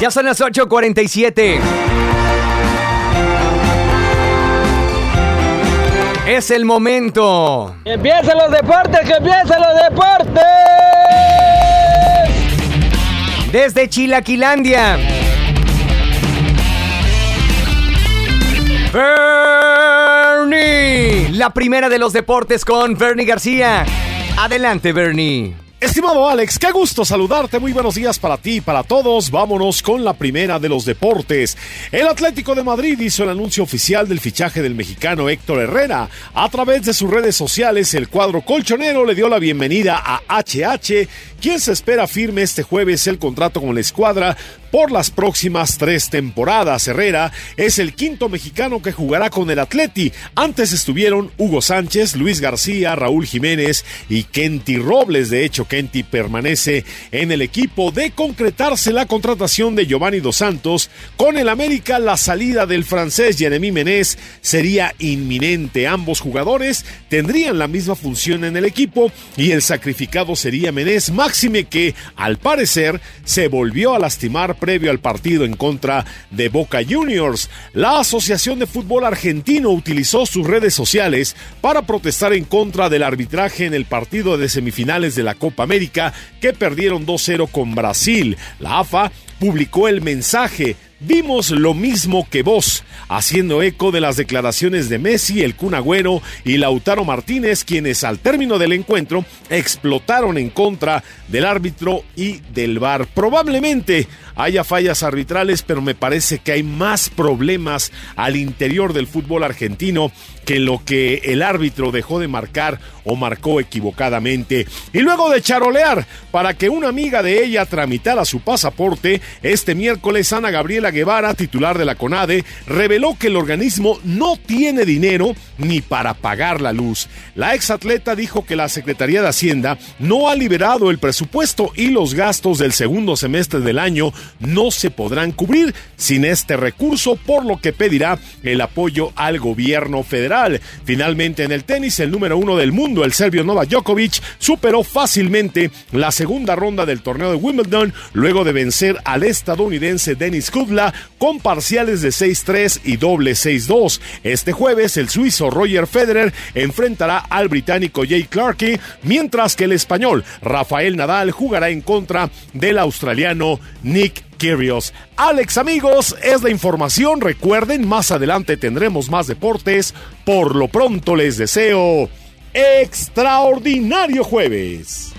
Ya son las 8:47. Es el momento. ¡Que empiecen los deportes! ¡Que empiecen los deportes! Desde Chilaquilandia. Bernie. La primera de los deportes con Bernie García. Adelante, Bernie. Estimado Alex, qué gusto saludarte. Muy buenos días para ti y para todos. Vámonos con la primera de los deportes. El Atlético de Madrid hizo el anuncio oficial del fichaje del mexicano Héctor Herrera. A través de sus redes sociales, el cuadro colchonero le dio la bienvenida a HH, quien se espera firme este jueves el contrato con la escuadra por las próximas tres temporadas. Herrera es el quinto mexicano que jugará con el Atleti. Antes estuvieron Hugo Sánchez, Luis García, Raúl Jiménez y Kenty Robles. De hecho, Kenty permanece en el equipo de concretarse la contratación de Giovanni Dos Santos. Con el América, la salida del francés Jeremy Menez sería inminente. Ambos jugadores tendrían la misma función en el equipo y el sacrificado sería Menez, máxime que, al parecer, se volvió a lastimar previo al partido en contra de Boca Juniors. La Asociación de Fútbol Argentino utilizó sus redes sociales para protestar en contra del arbitraje en el partido de semifinales de la Copa América que perdieron 2-0 con Brasil. La AFA publicó el mensaje Vimos lo mismo que vos, haciendo eco de las declaraciones de Messi, el Kun Agüero y Lautaro Martínez, quienes al término del encuentro explotaron en contra del árbitro y del VAR. Probablemente haya fallas arbitrales, pero me parece que hay más problemas al interior del fútbol argentino que lo que el árbitro dejó de marcar o marcó equivocadamente. Y luego de charolear para que una amiga de ella tramitara su pasaporte, este miércoles Ana Gabriela Guevara, titular de la CONADE, reveló que el organismo no tiene dinero ni para pagar la luz. La exatleta dijo que la Secretaría de Hacienda no ha liberado el presupuesto y los gastos del segundo semestre del año no se podrán cubrir sin este recurso, por lo que pedirá el apoyo al gobierno federal. Finalmente, en el tenis, el número uno del mundo, el serbio Novak Djokovic, superó fácilmente la segunda ronda del torneo de Wimbledon luego de vencer al estadounidense Denis Kudla con parciales de 6-3 y doble 6-2. Este jueves, el suizo Roger Federer enfrentará al británico Jay Clarke, mientras que el español Rafael Nadal jugará en contra del australiano Nick Kyrgios. Alex amigos, es la información. Recuerden, más adelante tendremos más deportes. Por lo pronto les deseo extraordinario jueves.